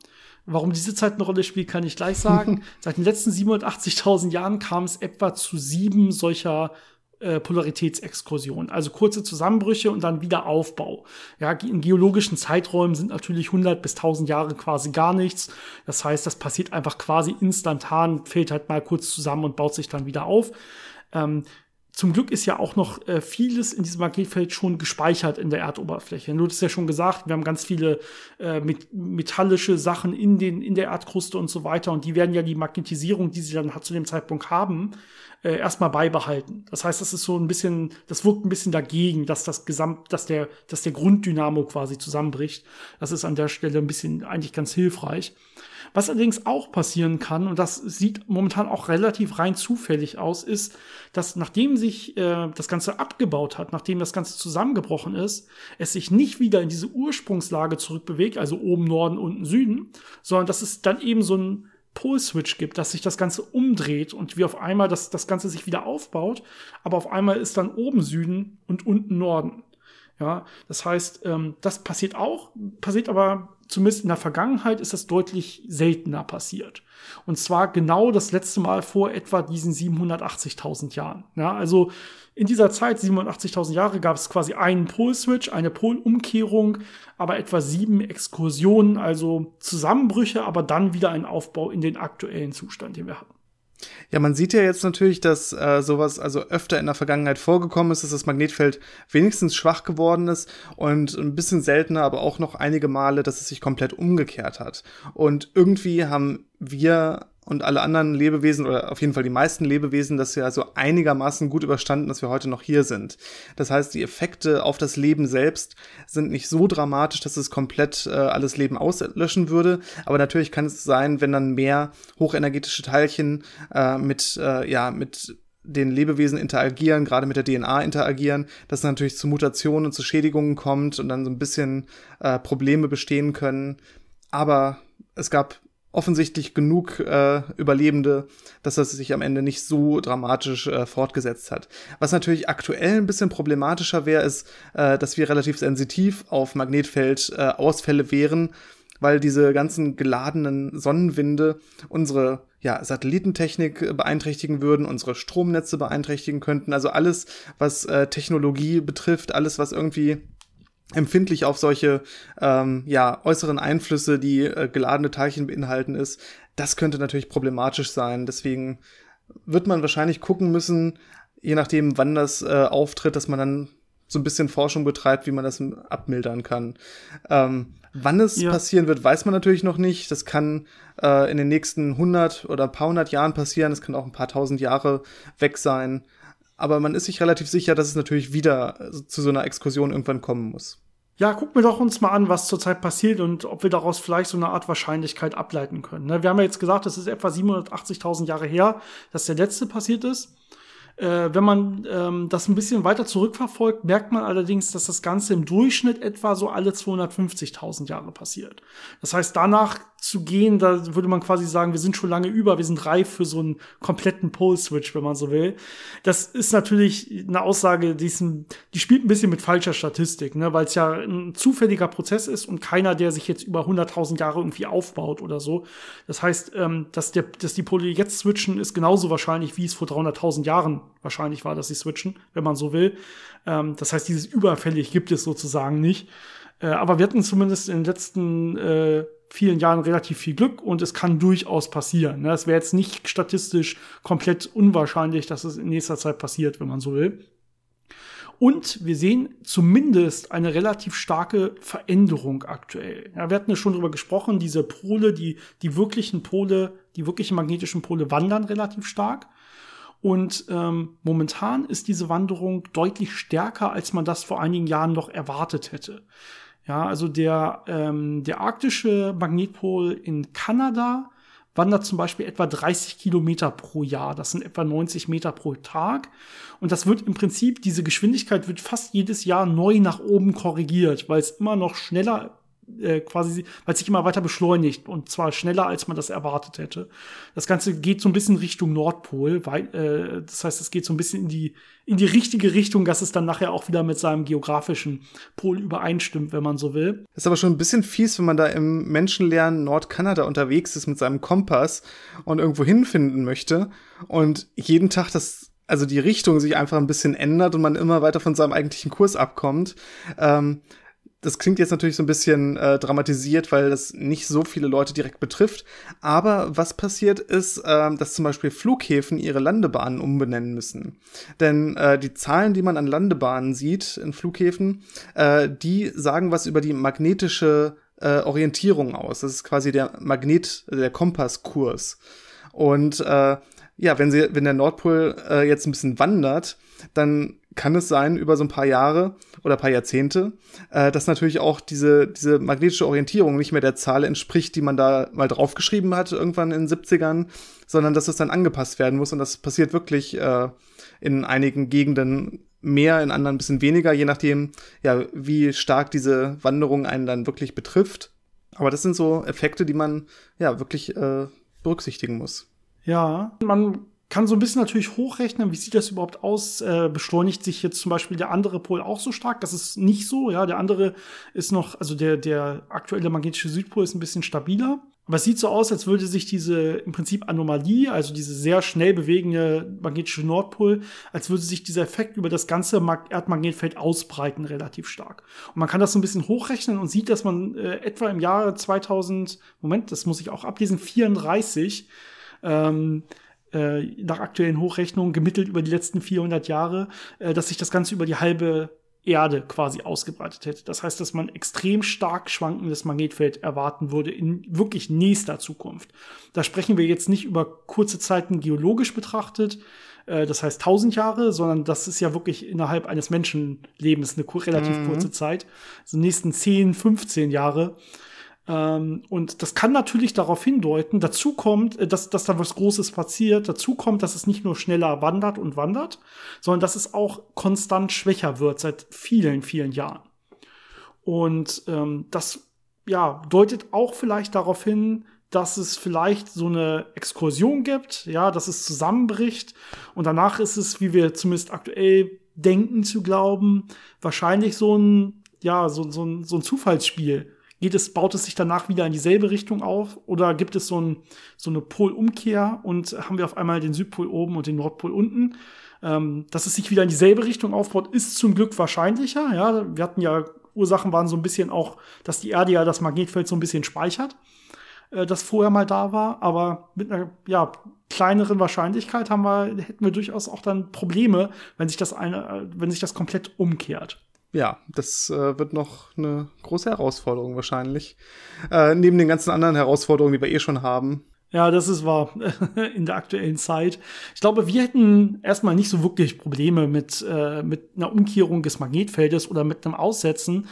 Warum diese Zeit eine Rolle spielt, kann ich gleich sagen. <laughs> Seit den letzten 780.000 Jahren kam es etwa zu sieben solcher äh, Polaritätsexkursion, also kurze Zusammenbrüche und dann wieder Aufbau. Ja, in geologischen Zeiträumen sind natürlich 100 bis 1000 Jahre quasi gar nichts. Das heißt, das passiert einfach quasi instantan, fällt halt mal kurz zusammen und baut sich dann wieder auf. Ähm, zum Glück ist ja auch noch äh, vieles in diesem Magnetfeld schon gespeichert in der Erdoberfläche. Du hast ja schon gesagt, wir haben ganz viele äh, met metallische Sachen in, den, in der Erdkruste und so weiter. Und die werden ja die Magnetisierung, die sie dann zu dem Zeitpunkt haben, äh, erstmal beibehalten. Das heißt, das ist so ein bisschen, das wirkt ein bisschen dagegen, dass das Gesamt, dass der, dass der Grunddynamo quasi zusammenbricht. Das ist an der Stelle ein bisschen eigentlich ganz hilfreich. Was allerdings auch passieren kann, und das sieht momentan auch relativ rein zufällig aus, ist, dass nachdem sich äh, das Ganze abgebaut hat, nachdem das Ganze zusammengebrochen ist, es sich nicht wieder in diese Ursprungslage zurückbewegt, also oben Norden, unten Süden, sondern dass es dann eben so ein Pole-Switch gibt, dass sich das Ganze umdreht und wie auf einmal das, das Ganze sich wieder aufbaut, aber auf einmal ist dann oben Süden und unten Norden. Ja, das heißt, ähm, das passiert auch, passiert aber zumindest in der Vergangenheit ist das deutlich seltener passiert. Und zwar genau das letzte Mal vor etwa diesen 780.000 Jahren. Ja, also in dieser Zeit, 87.000 Jahre, gab es quasi einen Pol-Switch, eine Polumkehrung, aber etwa sieben Exkursionen, also Zusammenbrüche, aber dann wieder ein Aufbau in den aktuellen Zustand, den wir hatten. Ja, man sieht ja jetzt natürlich, dass äh, sowas also öfter in der Vergangenheit vorgekommen ist, dass das Magnetfeld wenigstens schwach geworden ist und ein bisschen seltener, aber auch noch einige Male, dass es sich komplett umgekehrt hat. Und irgendwie haben wir und alle anderen Lebewesen oder auf jeden Fall die meisten Lebewesen das ja so einigermaßen gut überstanden, dass wir heute noch hier sind. Das heißt, die Effekte auf das Leben selbst sind nicht so dramatisch, dass es komplett äh, alles Leben auslöschen würde. Aber natürlich kann es sein, wenn dann mehr hochenergetische Teilchen äh, mit, äh, ja, mit den Lebewesen interagieren, gerade mit der DNA interagieren, dass es natürlich zu Mutationen und zu Schädigungen kommt und dann so ein bisschen äh, Probleme bestehen können. Aber es gab offensichtlich genug äh, Überlebende, dass das sich am Ende nicht so dramatisch äh, fortgesetzt hat. Was natürlich aktuell ein bisschen problematischer wäre, ist, äh, dass wir relativ sensitiv auf Magnetfeldausfälle äh, wären, weil diese ganzen geladenen Sonnenwinde unsere ja, Satellitentechnik beeinträchtigen würden, unsere Stromnetze beeinträchtigen könnten. Also alles, was äh, Technologie betrifft, alles, was irgendwie empfindlich auf solche ähm, ja, äußeren Einflüsse, die äh, geladene Teilchen beinhalten ist. Das könnte natürlich problematisch sein. Deswegen wird man wahrscheinlich gucken müssen, je nachdem, wann das äh, auftritt, dass man dann so ein bisschen Forschung betreibt, wie man das abmildern kann. Ähm, wann es ja. passieren wird, weiß man natürlich noch nicht. Das kann äh, in den nächsten 100 oder ein paar hundert Jahren passieren. Das kann auch ein paar tausend Jahre weg sein aber man ist sich relativ sicher, dass es natürlich wieder zu so einer Exkursion irgendwann kommen muss. Ja, gucken wir doch uns mal an, was zurzeit passiert und ob wir daraus vielleicht so eine Art Wahrscheinlichkeit ableiten können. Ne? Wir haben ja jetzt gesagt, es ist etwa 780.000 Jahre her, dass der letzte passiert ist. Äh, wenn man ähm, das ein bisschen weiter zurückverfolgt, merkt man allerdings, dass das Ganze im Durchschnitt etwa so alle 250.000 Jahre passiert. Das heißt, danach zu gehen, da würde man quasi sagen, wir sind schon lange über, wir sind reif für so einen kompletten Pole-Switch, wenn man so will. Das ist natürlich eine Aussage, die, ist ein, die spielt ein bisschen mit falscher Statistik, ne, weil es ja ein zufälliger Prozess ist und keiner, der sich jetzt über 100.000 Jahre irgendwie aufbaut oder so. Das heißt, ähm, dass, der, dass die Pole jetzt switchen, ist genauso wahrscheinlich, wie es vor 300.000 Jahren wahrscheinlich war, dass sie switchen, wenn man so will. Ähm, das heißt, dieses überfällig gibt es sozusagen nicht. Äh, aber wir hatten zumindest in den letzten äh, vielen Jahren relativ viel Glück und es kann durchaus passieren. Ne? Es wäre jetzt nicht statistisch komplett unwahrscheinlich, dass es in nächster Zeit passiert, wenn man so will. Und wir sehen zumindest eine relativ starke Veränderung aktuell. Ja, wir hatten ja schon drüber gesprochen, diese Pole, die, die wirklichen Pole, die wirklichen magnetischen Pole wandern relativ stark. Und ähm, momentan ist diese Wanderung deutlich stärker, als man das vor einigen Jahren noch erwartet hätte. Ja, also der, ähm, der arktische Magnetpol in Kanada wandert zum Beispiel etwa 30 Kilometer pro Jahr. Das sind etwa 90 Meter pro Tag. Und das wird im Prinzip, diese Geschwindigkeit wird fast jedes Jahr neu nach oben korrigiert, weil es immer noch schneller äh, quasi, weil sich immer weiter beschleunigt und zwar schneller, als man das erwartet hätte. Das Ganze geht so ein bisschen Richtung Nordpol, weil, äh, das heißt, es geht so ein bisschen in die, in die richtige Richtung, dass es dann nachher auch wieder mit seinem geografischen Pol übereinstimmt, wenn man so will. Das ist aber schon ein bisschen fies, wenn man da im menschenleeren Nordkanada unterwegs ist mit seinem Kompass und irgendwo hinfinden möchte und jeden Tag das also die Richtung sich einfach ein bisschen ändert und man immer weiter von seinem eigentlichen Kurs abkommt. Ähm, das klingt jetzt natürlich so ein bisschen äh, dramatisiert, weil das nicht so viele Leute direkt betrifft. Aber was passiert ist, äh, dass zum Beispiel Flughäfen ihre Landebahnen umbenennen müssen. Denn äh, die Zahlen, die man an Landebahnen sieht in Flughäfen, äh, die sagen was über die magnetische äh, Orientierung aus. Das ist quasi der Magnet, der Kompasskurs. Und äh, ja, wenn sie, wenn der Nordpol jetzt ein bisschen wandert, dann kann es sein, über so ein paar Jahre oder paar Jahrzehnte, äh, dass natürlich auch diese, diese magnetische Orientierung nicht mehr der Zahl entspricht, die man da mal draufgeschrieben hat, irgendwann in den 70ern, sondern dass es dann angepasst werden muss. Und das passiert wirklich äh, in einigen Gegenden mehr, in anderen ein bisschen weniger, je nachdem, ja, wie stark diese Wanderung einen dann wirklich betrifft. Aber das sind so Effekte, die man ja wirklich äh, berücksichtigen muss. Ja, man kann so ein bisschen natürlich hochrechnen, wie sieht das überhaupt aus? Äh, beschleunigt sich jetzt zum Beispiel der andere Pol auch so stark? Das ist nicht so, ja. Der andere ist noch, also der, der aktuelle magnetische Südpol ist ein bisschen stabiler. Aber es sieht so aus, als würde sich diese im Prinzip Anomalie, also diese sehr schnell bewegende magnetische Nordpol, als würde sich dieser Effekt über das ganze Erdmagnetfeld ausbreiten, relativ stark. Und man kann das so ein bisschen hochrechnen und sieht, dass man äh, etwa im Jahre 2000, Moment, das muss ich auch ablesen, 34, ähm, äh, nach aktuellen Hochrechnungen gemittelt über die letzten 400 Jahre, äh, dass sich das Ganze über die halbe Erde quasi ausgebreitet hätte. Das heißt, dass man extrem stark schwankendes Magnetfeld erwarten würde in wirklich nächster Zukunft. Da sprechen wir jetzt nicht über kurze Zeiten geologisch betrachtet, äh, das heißt 1000 Jahre, sondern das ist ja wirklich innerhalb eines Menschenlebens eine relativ mhm. kurze Zeit. Also nächsten 10, 15 Jahre ähm, und das kann natürlich darauf hindeuten, dazu kommt, äh, dass, dass da was Großes passiert, dazu kommt, dass es nicht nur schneller wandert und wandert, sondern dass es auch konstant schwächer wird seit vielen, vielen Jahren. Und ähm, das ja, deutet auch vielleicht darauf hin, dass es vielleicht so eine Exkursion gibt, ja, dass es zusammenbricht und danach ist es, wie wir zumindest aktuell denken zu glauben, wahrscheinlich so ein, ja, so, so, ein, so ein Zufallsspiel Geht es, baut es sich danach wieder in dieselbe Richtung auf oder gibt es so, ein, so eine Polumkehr und haben wir auf einmal den Südpol oben und den Nordpol unten? Ähm, dass es sich wieder in dieselbe Richtung aufbaut, ist zum Glück wahrscheinlicher. Ja, wir hatten ja Ursachen waren so ein bisschen auch, dass die Erde ja das Magnetfeld so ein bisschen speichert, äh, das vorher mal da war. Aber mit einer ja, kleineren Wahrscheinlichkeit haben wir, hätten wir durchaus auch dann Probleme, wenn sich das eine, wenn sich das komplett umkehrt ja, das äh, wird noch eine große Herausforderung wahrscheinlich. Äh, neben den ganzen anderen Herausforderungen, die wir eh schon haben. Ja, das ist wahr <laughs> in der aktuellen Zeit. Ich glaube, wir hätten erstmal nicht so wirklich Probleme mit, äh, mit einer Umkehrung des Magnetfeldes oder mit einem Aussetzen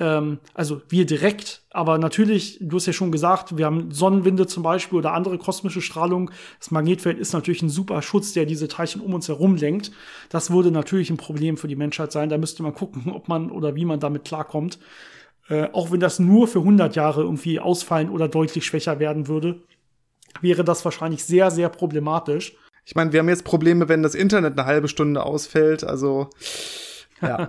ähm, also wir direkt, aber natürlich, du hast ja schon gesagt, wir haben Sonnenwinde zum Beispiel oder andere kosmische Strahlung. Das Magnetfeld ist natürlich ein super Schutz, der diese Teilchen um uns herum lenkt. Das würde natürlich ein Problem für die Menschheit sein. Da müsste man gucken, ob man oder wie man damit klarkommt. Äh, auch wenn das nur für 100 Jahre irgendwie ausfallen oder deutlich schwächer werden würde, wäre das wahrscheinlich sehr, sehr problematisch. Ich meine, wir haben jetzt Probleme, wenn das Internet eine halbe Stunde ausfällt. Also, ja.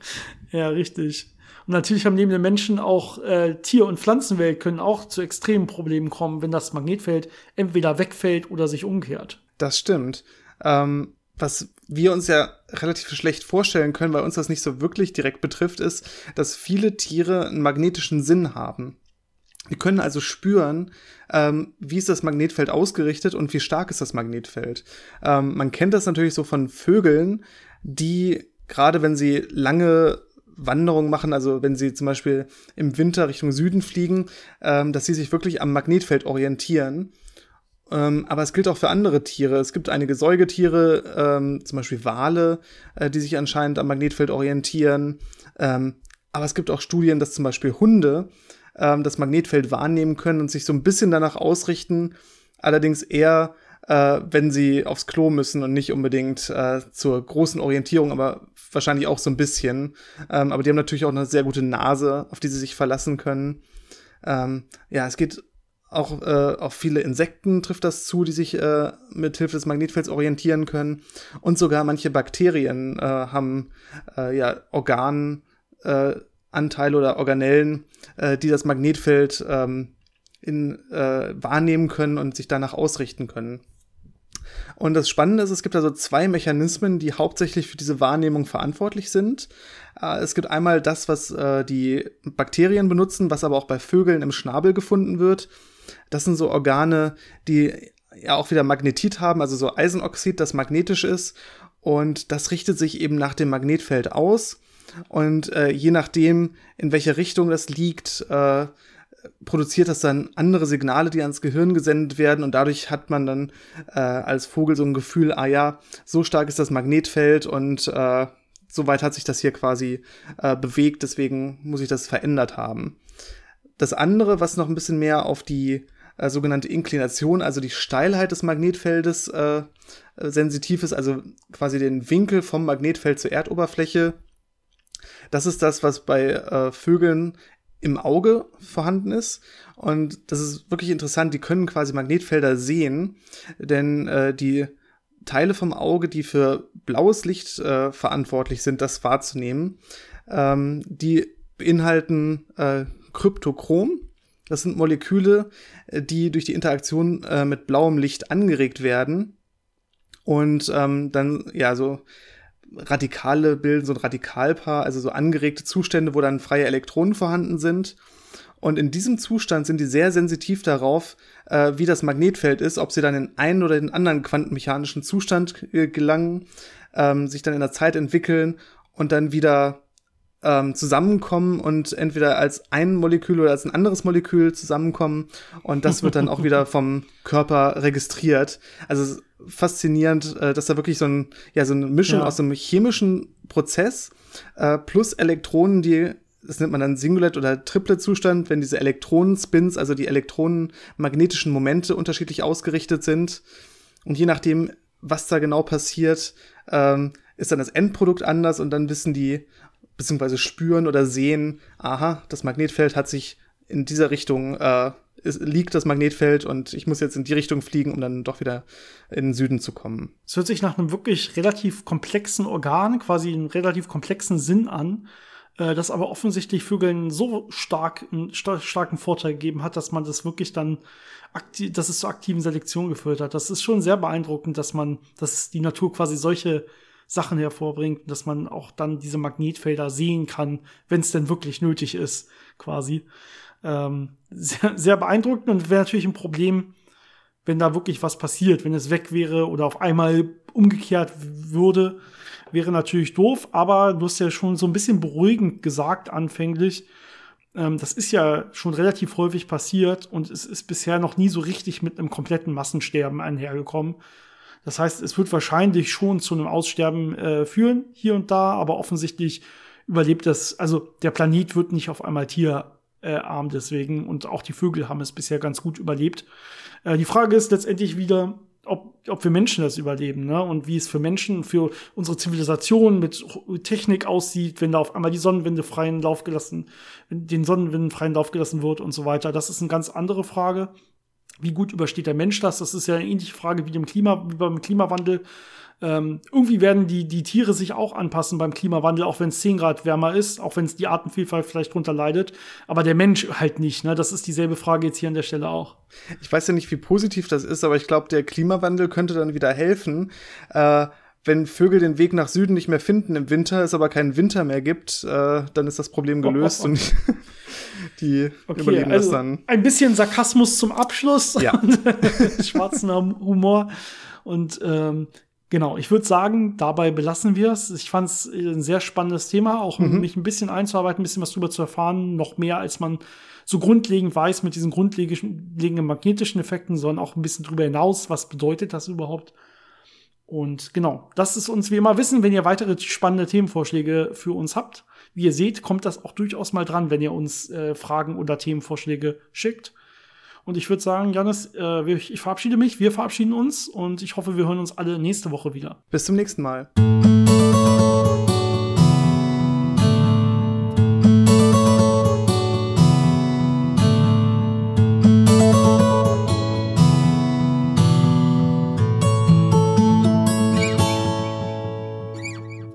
<laughs> ja, richtig. Und natürlich haben neben den Menschen auch äh, Tier- und Pflanzenwelt können auch zu extremen Problemen kommen, wenn das Magnetfeld entweder wegfällt oder sich umkehrt. Das stimmt. Ähm, was wir uns ja relativ schlecht vorstellen können, weil uns das nicht so wirklich direkt betrifft, ist, dass viele Tiere einen magnetischen Sinn haben. Die können also spüren, ähm, wie ist das Magnetfeld ausgerichtet und wie stark ist das Magnetfeld. Ähm, man kennt das natürlich so von Vögeln, die gerade wenn sie lange Wanderungen machen, also wenn sie zum Beispiel im Winter Richtung Süden fliegen, ähm, dass sie sich wirklich am Magnetfeld orientieren. Ähm, aber es gilt auch für andere Tiere. Es gibt einige Säugetiere, ähm, zum Beispiel Wale, äh, die sich anscheinend am Magnetfeld orientieren. Ähm, aber es gibt auch Studien, dass zum Beispiel Hunde ähm, das Magnetfeld wahrnehmen können und sich so ein bisschen danach ausrichten. Allerdings eher äh, wenn sie aufs Klo müssen und nicht unbedingt äh, zur großen Orientierung, aber wahrscheinlich auch so ein bisschen. Ähm, aber die haben natürlich auch eine sehr gute Nase, auf die sie sich verlassen können. Ähm, ja, es geht auch äh, auf viele Insekten trifft das zu, die sich äh, mit Hilfe des Magnetfelds orientieren können. Und sogar manche Bakterien äh, haben äh, ja Organanteile äh, oder Organellen, äh, die das Magnetfeld ähm, in, äh, wahrnehmen können und sich danach ausrichten können. Und das Spannende ist, es gibt also zwei Mechanismen, die hauptsächlich für diese Wahrnehmung verantwortlich sind. Äh, es gibt einmal das, was äh, die Bakterien benutzen, was aber auch bei Vögeln im Schnabel gefunden wird. Das sind so Organe, die ja auch wieder Magnetit haben, also so Eisenoxid, das magnetisch ist. Und das richtet sich eben nach dem Magnetfeld aus. Und äh, je nachdem, in welche Richtung das liegt, äh, produziert das dann andere Signale, die ans Gehirn gesendet werden und dadurch hat man dann äh, als Vogel so ein Gefühl, ah ja, so stark ist das Magnetfeld und äh, so weit hat sich das hier quasi äh, bewegt, deswegen muss ich das verändert haben. Das andere, was noch ein bisschen mehr auf die äh, sogenannte Inklination, also die Steilheit des Magnetfeldes äh, sensitiv ist, also quasi den Winkel vom Magnetfeld zur Erdoberfläche. Das ist das, was bei äh, Vögeln im Auge vorhanden ist. Und das ist wirklich interessant. Die können quasi Magnetfelder sehen, denn äh, die Teile vom Auge, die für blaues Licht äh, verantwortlich sind, das wahrzunehmen, ähm, die beinhalten äh, Kryptochrom. Das sind Moleküle, äh, die durch die Interaktion äh, mit blauem Licht angeregt werden und ähm, dann ja so Radikale bilden, so ein Radikalpaar, also so angeregte Zustände, wo dann freie Elektronen vorhanden sind. Und in diesem Zustand sind die sehr sensitiv darauf, äh, wie das Magnetfeld ist, ob sie dann in einen oder den anderen quantenmechanischen Zustand äh, gelangen, ähm, sich dann in der Zeit entwickeln und dann wieder ähm, zusammenkommen und entweder als ein Molekül oder als ein anderes Molekül zusammenkommen. Und das wird dann auch wieder <laughs> vom Körper registriert. Also faszinierend, äh, dass da wirklich so, ein, ja, so eine Mischung ja. aus einem chemischen Prozess äh, plus Elektronen, die das nennt man dann Singulet oder Triplet-Zustand, wenn diese Elektronenspins, also die elektronenmagnetischen Momente unterschiedlich ausgerichtet sind. Und je nachdem, was da genau passiert, ähm, ist dann das Endprodukt anders und dann wissen die, beziehungsweise spüren oder sehen, aha, das Magnetfeld hat sich in dieser Richtung äh, es liegt das Magnetfeld und ich muss jetzt in die Richtung fliegen, um dann doch wieder in den Süden zu kommen. Es hört sich nach einem wirklich relativ komplexen Organ, quasi einen relativ komplexen Sinn an, äh, das aber offensichtlich Vögeln so stark einen sta starken Vorteil gegeben hat, dass man das wirklich dann aktiv, dass es zur aktiven Selektion geführt hat. Das ist schon sehr beeindruckend, dass man, dass die Natur quasi solche Sachen hervorbringt, dass man auch dann diese Magnetfelder sehen kann, wenn es denn wirklich nötig ist, quasi. Ähm, <laughs> sehr, sehr beeindruckend und wäre natürlich ein Problem, wenn da wirklich was passiert, wenn es weg wäre oder auf einmal umgekehrt würde, wäre natürlich doof, aber du hast ja schon so ein bisschen beruhigend gesagt anfänglich. Ähm, das ist ja schon relativ häufig passiert und es ist bisher noch nie so richtig mit einem kompletten Massensterben einhergekommen. Das heißt, es wird wahrscheinlich schon zu einem Aussterben äh, führen, hier und da, aber offensichtlich überlebt das, also der Planet wird nicht auf einmal Tier äh, arm deswegen und auch die Vögel haben es bisher ganz gut überlebt. Äh, die Frage ist letztendlich wieder, ob, ob wir Menschen das überleben, ne? Und wie es für Menschen, für unsere Zivilisation mit Technik aussieht, wenn da auf einmal die Sonnenwinde freien Lauf gelassen, den Sonnenwinden freien Lauf gelassen wird und so weiter. Das ist eine ganz andere Frage. Wie gut übersteht der Mensch das? Das ist ja eine ähnliche Frage wie, dem Klima, wie beim Klimawandel. Ähm, irgendwie werden die, die Tiere sich auch anpassen beim Klimawandel, auch wenn es 10 Grad wärmer ist, auch wenn es die Artenvielfalt vielleicht drunter leidet. Aber der Mensch halt nicht. Ne? Das ist dieselbe Frage jetzt hier an der Stelle auch. Ich weiß ja nicht, wie positiv das ist, aber ich glaube, der Klimawandel könnte dann wieder helfen. Äh wenn Vögel den Weg nach Süden nicht mehr finden im Winter, es aber keinen Winter mehr gibt, äh, dann ist das Problem gelöst oh, oh, oh. Die okay, überleben also das dann. Ein bisschen Sarkasmus zum Abschluss ja. <laughs> und schwarzen Humor. Und ähm, Genau, ich würde sagen, dabei belassen wir es. Ich fand es ein sehr spannendes Thema, auch mhm. mich ein bisschen einzuarbeiten, ein bisschen was drüber zu erfahren, noch mehr als man so grundlegend weiß mit diesen grundlegenden magnetischen Effekten, sondern auch ein bisschen drüber hinaus, was bedeutet das überhaupt. Und genau, das ist uns wie immer wissen, wenn ihr weitere spannende Themenvorschläge für uns habt. Wie ihr seht, kommt das auch durchaus mal dran, wenn ihr uns äh, Fragen oder Themenvorschläge schickt. Und ich würde sagen, Janis, äh, ich verabschiede mich, wir verabschieden uns und ich hoffe, wir hören uns alle nächste Woche wieder. Bis zum nächsten Mal.